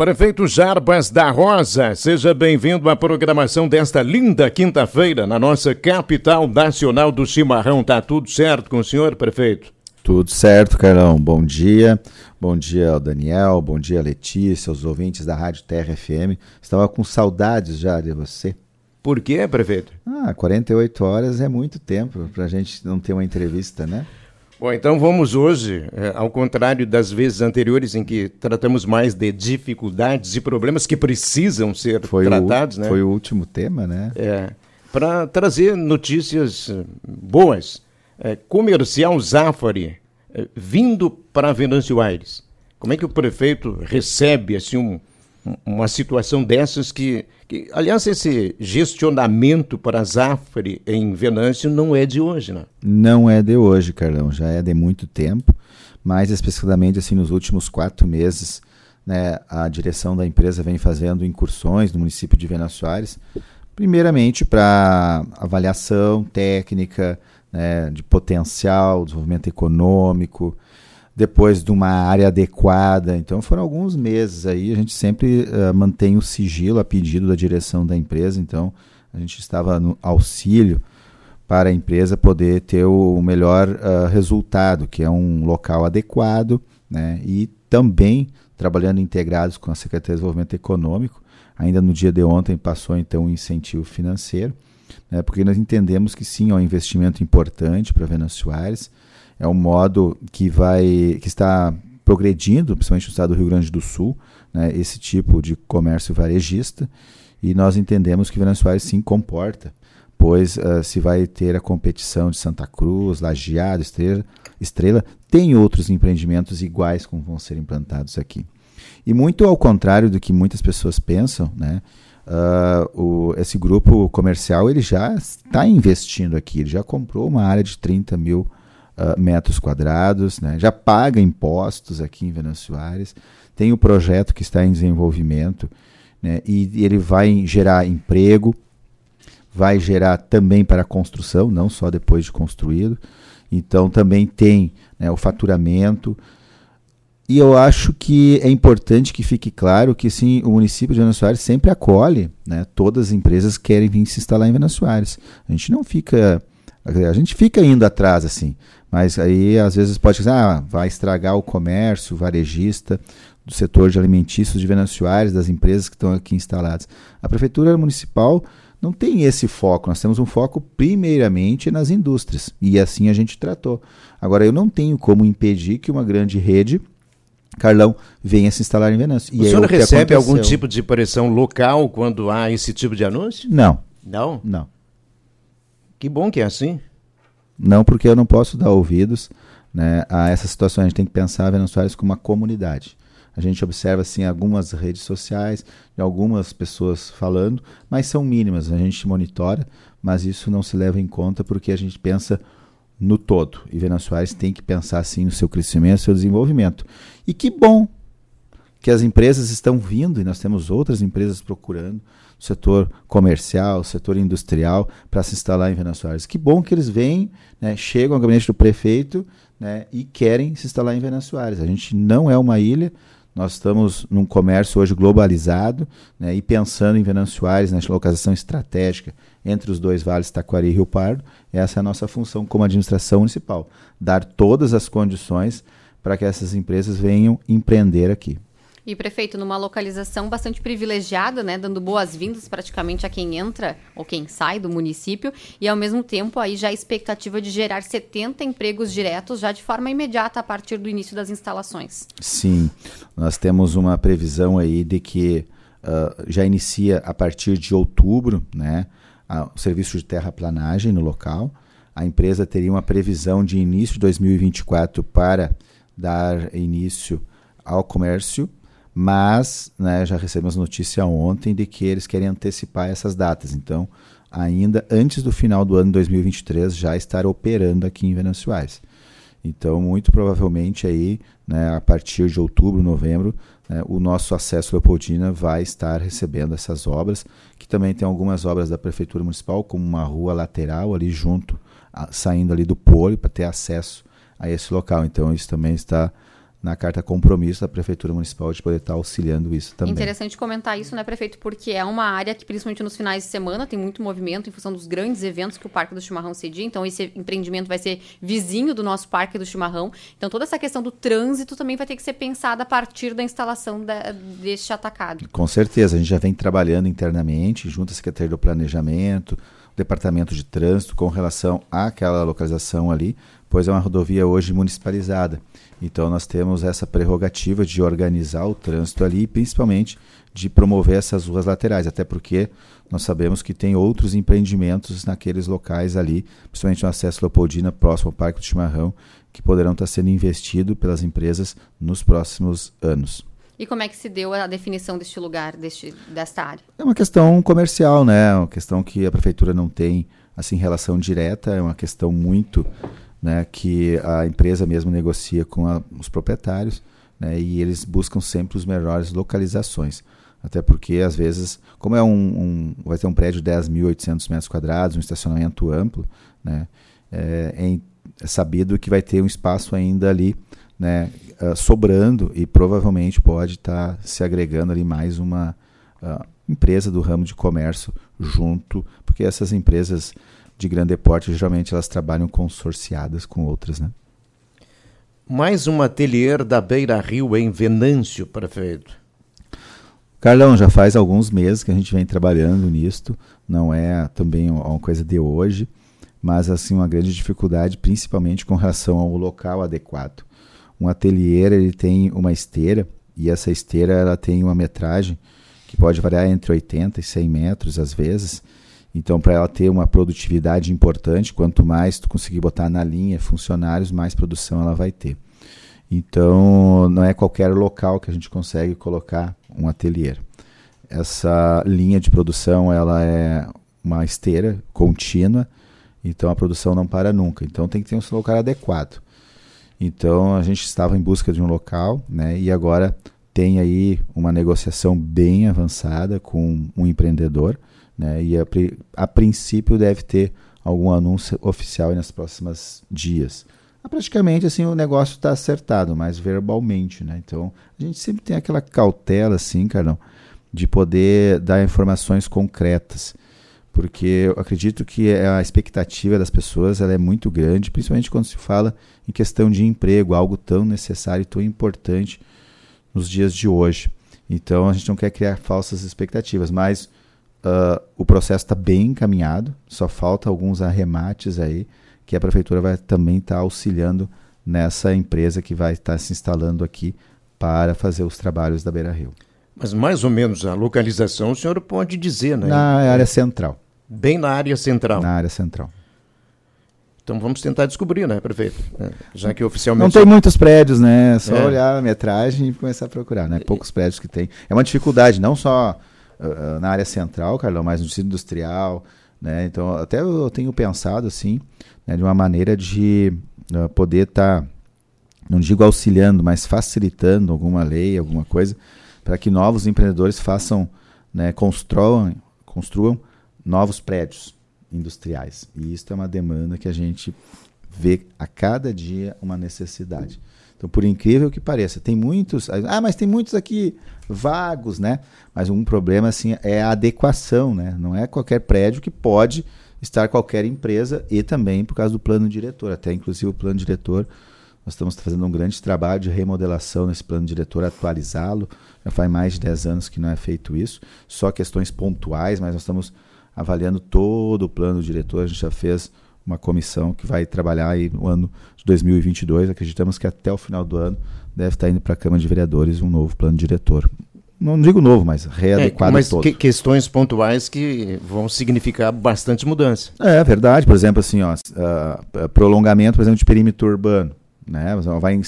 Prefeito Jarbas da Rosa, seja bem-vindo à programação desta linda quinta-feira na nossa capital nacional do chimarrão. Tá tudo certo com o senhor, prefeito? Tudo certo, Carlão. Bom dia. Bom dia ao Daniel, bom dia Letícia, aos ouvintes da Rádio Terra FM. Estava com saudades já de você. Por quê, prefeito? Ah, 48 horas é muito tempo para a gente não ter uma entrevista, né? Bom, então vamos hoje, é, ao contrário das vezes anteriores em que tratamos mais de dificuldades e problemas que precisam ser foi tratados, o, né? Foi o último tema, né? É, para trazer notícias eh, boas. É, comercial Zafari, é, vindo para Venâncio Aires. Como é que o prefeito recebe assim um, uma situação dessas que, que, aliás, esse gestionamento para Zafre em Venâncio não é de hoje, né? Não é de hoje, Carlão, já é de muito tempo, mais especificamente assim nos últimos quatro meses, né, a direção da empresa vem fazendo incursões no município de Venâncio Aires, primeiramente para avaliação técnica, né, de potencial, desenvolvimento econômico, depois de uma área adequada. Então foram alguns meses aí, a gente sempre uh, mantém o sigilo a pedido da direção da empresa, então a gente estava no auxílio para a empresa poder ter o melhor uh, resultado, que é um local adequado, né? E também trabalhando integrados com a Secretaria de Desenvolvimento Econômico. Ainda no dia de ontem passou então um incentivo financeiro, né? Porque nós entendemos que sim, é um investimento importante para Venâncio Soares é um modo que vai que está progredindo, principalmente no estado do Rio Grande do Sul, né, esse tipo de comércio varejista, e nós entendemos que Venâncio Aires sim comporta, pois uh, se vai ter a competição de Santa Cruz, Lajeado, Estrela, Estrela, tem outros empreendimentos iguais como vão ser implantados aqui. E muito ao contrário do que muitas pessoas pensam, né, uh, o, esse grupo comercial ele já está investindo aqui, ele já comprou uma área de 30 mil uh, metros quadrados, né? já paga impostos aqui em Venâncio Aires, tem o projeto que está em desenvolvimento né? e ele vai gerar emprego, vai gerar também para a construção, não só depois de construído. Então também tem né, o faturamento. E eu acho que é importante que fique claro que sim, o município de Venâncio sempre acolhe né, todas as empresas que querem vir se instalar em Venâncio. A gente não fica. A gente fica indo atrás, assim. Mas aí às vezes pode dizer, ah, vai estragar o comércio varejista do setor de alimentícios de Venâncio Aires, das empresas que estão aqui instaladas. A prefeitura municipal não tem esse foco, nós temos um foco primeiramente nas indústrias, e assim a gente tratou. Agora, eu não tenho como impedir que uma grande rede Carlão venha se instalar em Venâncio. O e senhor recebe algum tipo de pressão local quando há esse tipo de anúncio? Não. Não? Não. Que bom que é assim. Não porque eu não posso dar ouvidos né, a essa situação. A gente tem que pensar a Venezuela como uma comunidade. A gente observa assim algumas redes sociais, de algumas pessoas falando, mas são mínimas. A gente monitora, mas isso não se leva em conta porque a gente pensa no todo. E Venezuela tem que pensar assim no seu crescimento, no seu desenvolvimento. E que bom que as empresas estão vindo e nós temos outras empresas procurando setor comercial, o setor industrial para se instalar em Aires. Que bom que eles vêm, né, chegam ao gabinete do prefeito né, e querem se instalar em Aires. A gente não é uma ilha, nós estamos num comércio hoje globalizado né, e pensando em Venâncio Aires, nessa localização estratégica entre os dois vales, Taquari e Rio Pardo. Essa é a nossa função como administração municipal, dar todas as condições para que essas empresas venham empreender aqui. E prefeito, numa localização bastante privilegiada, né, dando boas-vindas praticamente a quem entra ou quem sai do município, e ao mesmo tempo aí já a expectativa de gerar 70 empregos diretos já de forma imediata a partir do início das instalações. Sim, nós temos uma previsão aí de que uh, já inicia a partir de outubro, né, a, o serviço de terraplanagem no local. A empresa teria uma previsão de início de 2024 para dar início ao comércio mas né, já recebemos notícia ontem de que eles querem antecipar essas datas. Então, ainda antes do final do ano 2023, já estar operando aqui em Venâncio Aires. Então, muito provavelmente aí, né, a partir de outubro, novembro, né, o nosso acesso Leopoldina vai estar recebendo essas obras, que também tem algumas obras da Prefeitura Municipal, como uma rua lateral ali junto, a, saindo ali do polo, para ter acesso a esse local. Então, isso também está na carta compromisso da Prefeitura Municipal de poder estar auxiliando isso também. Interessante comentar isso, né, prefeito? Porque é uma área que, principalmente nos finais de semana, tem muito movimento em função dos grandes eventos que o Parque do Chimarrão cedia. Então, esse empreendimento vai ser vizinho do nosso Parque do Chimarrão. Então, toda essa questão do trânsito também vai ter que ser pensada a partir da instalação da, deste atacado. Com certeza, a gente já vem trabalhando internamente, junto à Secretaria do Planejamento, Departamento de Trânsito, com relação àquela localização ali, pois é uma rodovia hoje municipalizada. Então nós temos essa prerrogativa de organizar o trânsito ali, principalmente de promover essas ruas laterais, até porque nós sabemos que tem outros empreendimentos naqueles locais ali, principalmente no acesso Leopoldina, próximo ao Parque do Chimarrão, que poderão estar sendo investidos pelas empresas nos próximos anos. E como é que se deu a definição deste lugar, deste, desta área? É uma questão comercial, né? É uma questão que a prefeitura não tem assim relação direta, é uma questão muito né, que a empresa mesmo negocia com a, os proprietários né, e eles buscam sempre os melhores localizações. Até porque, às vezes, como é um, um vai ter um prédio de 10.800 metros quadrados, um estacionamento amplo, né, é, é, sabido que vai ter um espaço ainda ali né, uh, sobrando e provavelmente pode estar tá se agregando ali mais uma uh, empresa do ramo de comércio junto, porque essas empresas de grande porte, geralmente elas trabalham consorciadas com outras, né? Mais um ateliê da Beira Rio em Venâncio, prefeito. Carlão, já faz alguns meses que a gente vem trabalhando nisto, não é também uma coisa de hoje, mas assim uma grande dificuldade, principalmente com relação ao local adequado. Um ateliê ele tem uma esteira e essa esteira ela tem uma metragem que pode variar entre 80 e 100 metros às vezes, então, para ela ter uma produtividade importante, quanto mais tu conseguir botar na linha funcionários, mais produção ela vai ter. Então, não é qualquer local que a gente consegue colocar um ateliê. Essa linha de produção, ela é uma esteira contínua, então a produção não para nunca. Então, tem que ter um local adequado. Então, a gente estava em busca de um local, né? E agora tem aí uma negociação bem avançada com um empreendedor né? E a, a princípio deve ter algum anúncio oficial nos próximos dias. Ah, praticamente assim o negócio está acertado, mas verbalmente, né? Então a gente sempre tem aquela cautela, assim, Carlão, de poder dar informações concretas, porque eu acredito que a expectativa das pessoas ela é muito grande, principalmente quando se fala em questão de emprego, algo tão necessário e tão importante nos dias de hoje. Então a gente não quer criar falsas expectativas, mas Uh, o processo está bem encaminhado, só falta alguns arremates aí que a prefeitura vai também estar tá auxiliando nessa empresa que vai estar tá se instalando aqui para fazer os trabalhos da Beira Rio. Mas mais ou menos a localização o senhor pode dizer, né? Na área central. Bem na área central. Na área central. Então vamos tentar descobrir, né, prefeito? É, já que oficialmente. Não tem muitos prédios, né? É só é. olhar a metragem e começar a procurar, né? Poucos prédios que tem. É uma dificuldade, não só uh, na área central, Carlão, mais no distrito industrial, né? Então, até eu tenho pensado, assim, né, de uma maneira de uh, poder estar, tá, não digo auxiliando, mas facilitando alguma lei, alguma coisa, para que novos empreendedores façam, né, construam, construam novos prédios industriais. E isso é uma demanda que a gente vê a cada dia uma necessidade. Então, por incrível que pareça, tem muitos. Ah, mas tem muitos aqui vagos, né? Mas um problema assim é a adequação, né? Não é qualquer prédio que pode estar qualquer empresa e também por causa do plano diretor. Até inclusive o plano diretor, nós estamos fazendo um grande trabalho de remodelação nesse plano diretor, atualizá-lo. Já faz mais de 10 anos que não é feito isso, só questões pontuais, mas nós estamos avaliando todo o plano diretor. A gente já fez uma comissão que vai trabalhar aí no ano de 2022. Acreditamos que até o final do ano deve estar indo para a Câmara de Vereadores um novo plano diretor. Não digo novo, mas readequado é, mas todo. Que, questões pontuais que vão significar bastante mudança. É verdade. Por exemplo, assim, ó, uh, prolongamento, por exemplo, de perímetro urbano. Né? Vai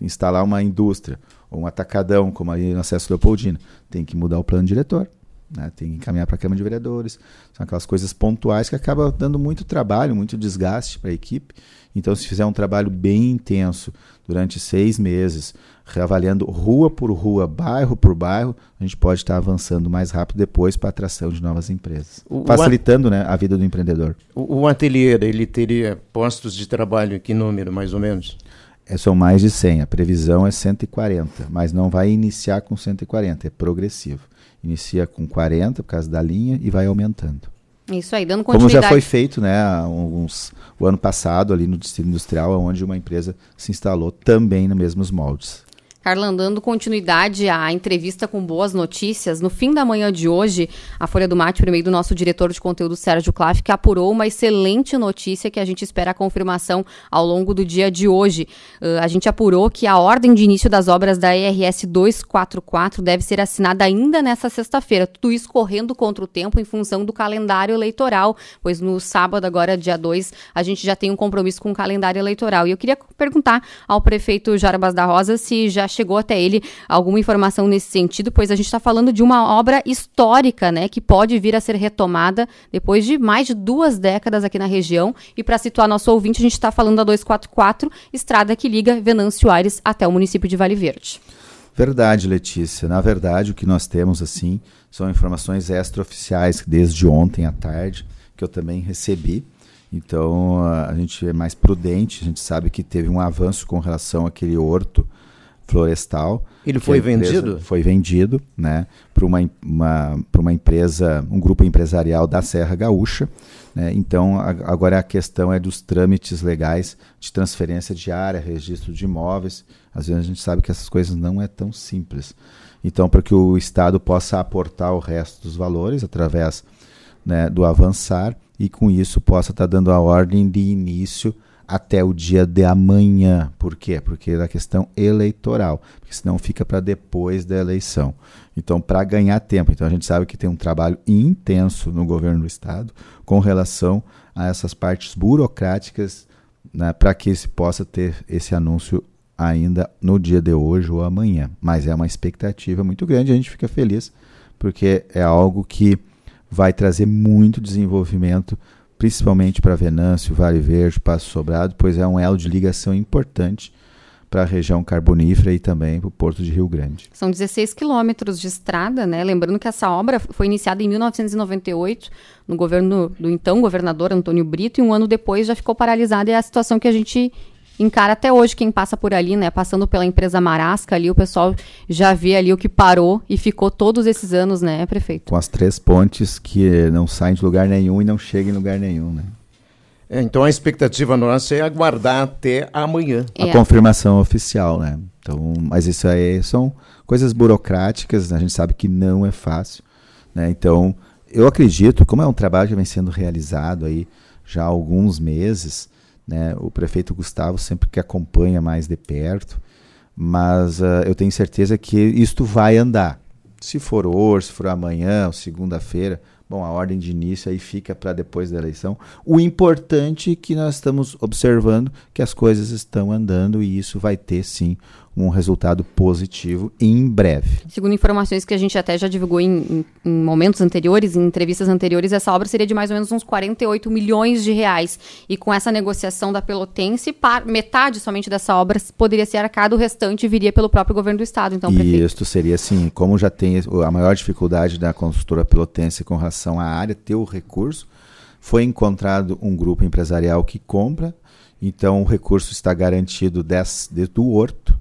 instalar uma indústria ou um atacadão, como aí no acesso Leopoldina. Tem que mudar o plano diretor. Né? Tem que encaminhar para a Câmara de Vereadores. São aquelas coisas pontuais que acabam dando muito trabalho, muito desgaste para a equipe. Então, se fizer um trabalho bem intenso durante seis meses, reavaliando rua por rua, bairro por bairro, a gente pode estar avançando mais rápido depois para a atração de novas empresas, o, facilitando o né, a vida do empreendedor. O, o ateliê, ele teria postos de trabalho, que número mais ou menos? É, são mais de 100, a previsão é 140, mas não vai iniciar com 140, é progressivo. Inicia com 40 por causa da linha e vai aumentando. Isso aí, dando continuidade. Como já foi feito, né, uns, o ano passado ali no Distrito Industrial, onde uma empresa se instalou também nos mesmos moldes. Carla, dando continuidade à entrevista com boas notícias, no fim da manhã de hoje, a Folha do Mate, por meio do nosso diretor de conteúdo, Sérgio Klaff, que apurou uma excelente notícia que a gente espera a confirmação ao longo do dia de hoje. Uh, a gente apurou que a ordem de início das obras da ERS 244 deve ser assinada ainda nesta sexta-feira. Tudo isso correndo contra o tempo em função do calendário eleitoral, pois no sábado, agora dia 2, a gente já tem um compromisso com o calendário eleitoral. E eu queria perguntar ao prefeito Jarbas da Rosa se já chegou até ele alguma informação nesse sentido, pois a gente está falando de uma obra histórica, né, que pode vir a ser retomada depois de mais de duas décadas aqui na região. E para situar nosso ouvinte, a gente está falando da 244, estrada que liga Venâncio Aires até o município de Vale Verde. Verdade, Letícia. Na verdade, o que nós temos assim são informações extraoficiais desde ontem à tarde que eu também recebi. Então a gente é mais prudente, a gente sabe que teve um avanço com relação àquele horto florestal. Ele foi vendido? Foi vendido, né, para uma, uma, uma empresa, um grupo empresarial da Serra Gaúcha. Né, então, a, agora a questão é dos trâmites legais de transferência de área, registro de imóveis. Às vezes a gente sabe que essas coisas não é tão simples. Então, para que o Estado possa aportar o resto dos valores através né, do avançar e com isso possa estar tá dando a ordem de início até o dia de amanhã. Por quê? Porque é a questão eleitoral, porque senão fica para depois da eleição. Então, para ganhar tempo, então a gente sabe que tem um trabalho intenso no governo do estado com relação a essas partes burocráticas né, para que se possa ter esse anúncio ainda no dia de hoje ou amanhã. Mas é uma expectativa muito grande, a gente fica feliz porque é algo que vai trazer muito desenvolvimento principalmente para Venâncio, Vale Verde, Passo Sobrado, pois é um elo de ligação importante para a região carbonífera e também para o Porto de Rio Grande. São 16 quilômetros de estrada, né? Lembrando que essa obra foi iniciada em 1998 no governo do então governador Antônio Brito e um ano depois já ficou paralisada é a situação que a gente encara até hoje quem passa por ali, né? Passando pela empresa Marasca ali, o pessoal já vê ali o que parou e ficou todos esses anos, né, prefeito? Com as três pontes que não saem de lugar nenhum e não chegam em lugar nenhum, né? É, então a expectativa nossa é aguardar até amanhã. A é. confirmação oficial, né? Então, mas isso aí são coisas burocráticas, a gente sabe que não é fácil, né? Então, eu acredito, como é um trabalho que vem sendo realizado aí já há alguns meses, né? O prefeito Gustavo sempre que acompanha mais de perto, mas uh, eu tenho certeza que isto vai andar. Se for hoje, se for amanhã, segunda-feira, bom, a ordem de início aí fica para depois da eleição. O importante é que nós estamos observando que as coisas estão andando e isso vai ter sim um resultado positivo em breve. Segundo informações que a gente até já divulgou em, em, em, momentos anteriores, em entrevistas anteriores, essa obra seria de mais ou menos uns 48 milhões de reais. E com essa negociação da Pelotense, par, metade somente dessa obra poderia ser arcada, o restante viria pelo próprio governo do estado. Então, e isto seria assim, como já tem a maior dificuldade da construtora Pelotense com relação à área, ter o recurso, foi encontrado um grupo empresarial que compra, então o recurso está garantido des, do horto,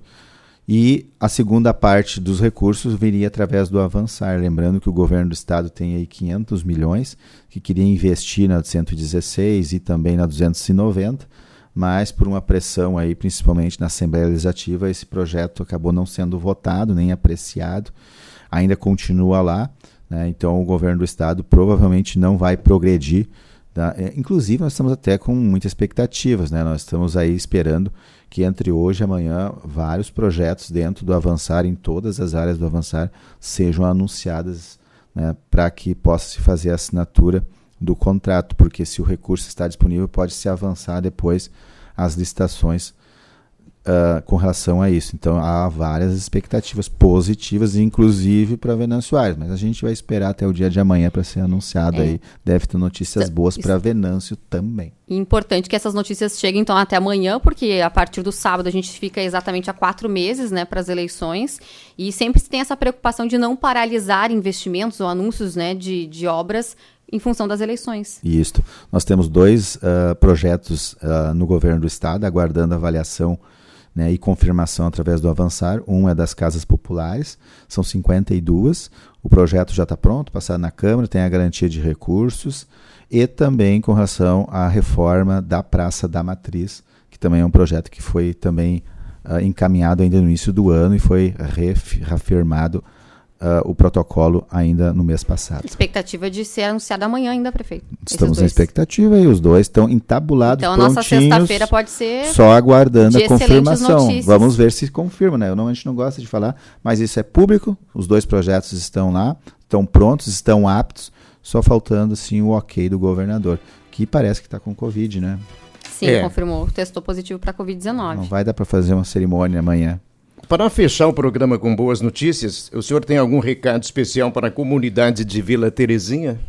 e a segunda parte dos recursos viria através do avançar. Lembrando que o governo do estado tem aí 500 milhões que queria investir na 116 e também na 290, mas por uma pressão aí, principalmente na Assembleia Legislativa, esse projeto acabou não sendo votado nem apreciado. Ainda continua lá, né? então o governo do estado provavelmente não vai progredir. Tá? Inclusive, nós estamos até com muitas expectativas, né? nós estamos aí esperando que entre hoje e amanhã vários projetos dentro do Avançar, em todas as áreas do Avançar, sejam anunciadas né, para que possa se fazer a assinatura do contrato, porque se o recurso está disponível, pode se avançar depois as licitações uh, com relação a isso. Então há várias expectativas positivas, inclusive para Venâncio Aires, mas a gente vai esperar até o dia de amanhã para ser anunciado é. aí. Deve ter notícias então, boas para Venâncio também. Importante que essas notícias cheguem então até amanhã, porque a partir do sábado a gente fica exatamente há quatro meses né, para as eleições e sempre se tem essa preocupação de não paralisar investimentos ou anúncios né, de, de obras em função das eleições. Isso. Nós temos dois uh, projetos uh, no governo do estado aguardando avaliação né, e confirmação através do Avançar. Um é das casas populares, são 52. O projeto já está pronto, passado na Câmara, tem a garantia de recursos. E também com relação à reforma da Praça da Matriz, que também é um projeto que foi também uh, encaminhado ainda no início do ano e foi reafirmado uh, o protocolo ainda no mês passado. Expectativa de ser anunciado amanhã ainda, prefeito. Estamos na expectativa e os dois estão entabulados, Então a nossa sexta-feira pode ser só aguardando a confirmação. Notícias. Vamos ver se confirma, né? Eu não, a gente não gosta de falar, mas isso é público. Os dois projetos estão lá, estão prontos, estão aptos. Só faltando assim o ok do governador, que parece que está com Covid, né? Sim, é. confirmou, testou positivo para Covid-19. Não vai dar para fazer uma cerimônia amanhã. Para fechar o programa com boas notícias, o senhor tem algum recado especial para a comunidade de Vila Terezinha?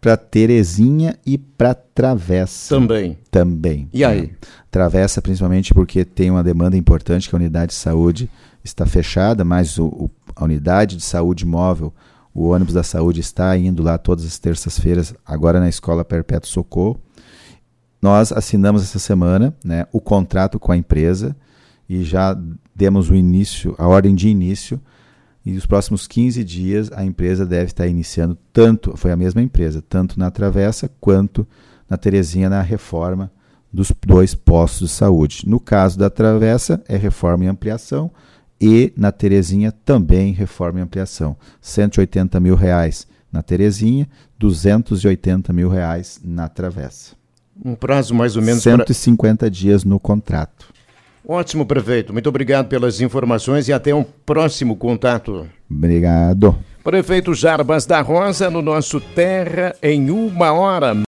Para Terezinha e para Travessa. Também. Também. E aí? É. Travessa, principalmente porque tem uma demanda importante que a unidade de saúde está fechada, mas o, o, a unidade de saúde móvel, o ônibus da saúde está indo lá todas as terças-feiras, agora na Escola Perpétuo Socorro. Nós assinamos essa semana né, o contrato com a empresa e já demos o início, a ordem de início, e nos próximos 15 dias a empresa deve estar iniciando tanto, foi a mesma empresa, tanto na Travessa quanto na Terezinha na reforma dos dois postos de saúde. No caso da Travessa é reforma e ampliação e na Terezinha também reforma e ampliação. 180 mil reais na Terezinha, 280 mil reais na Travessa. Um prazo mais ou menos 150 pra... dias no contrato. Ótimo, prefeito. Muito obrigado pelas informações e até um próximo contato. Obrigado. Prefeito Jarbas da Rosa, no nosso Terra em uma hora.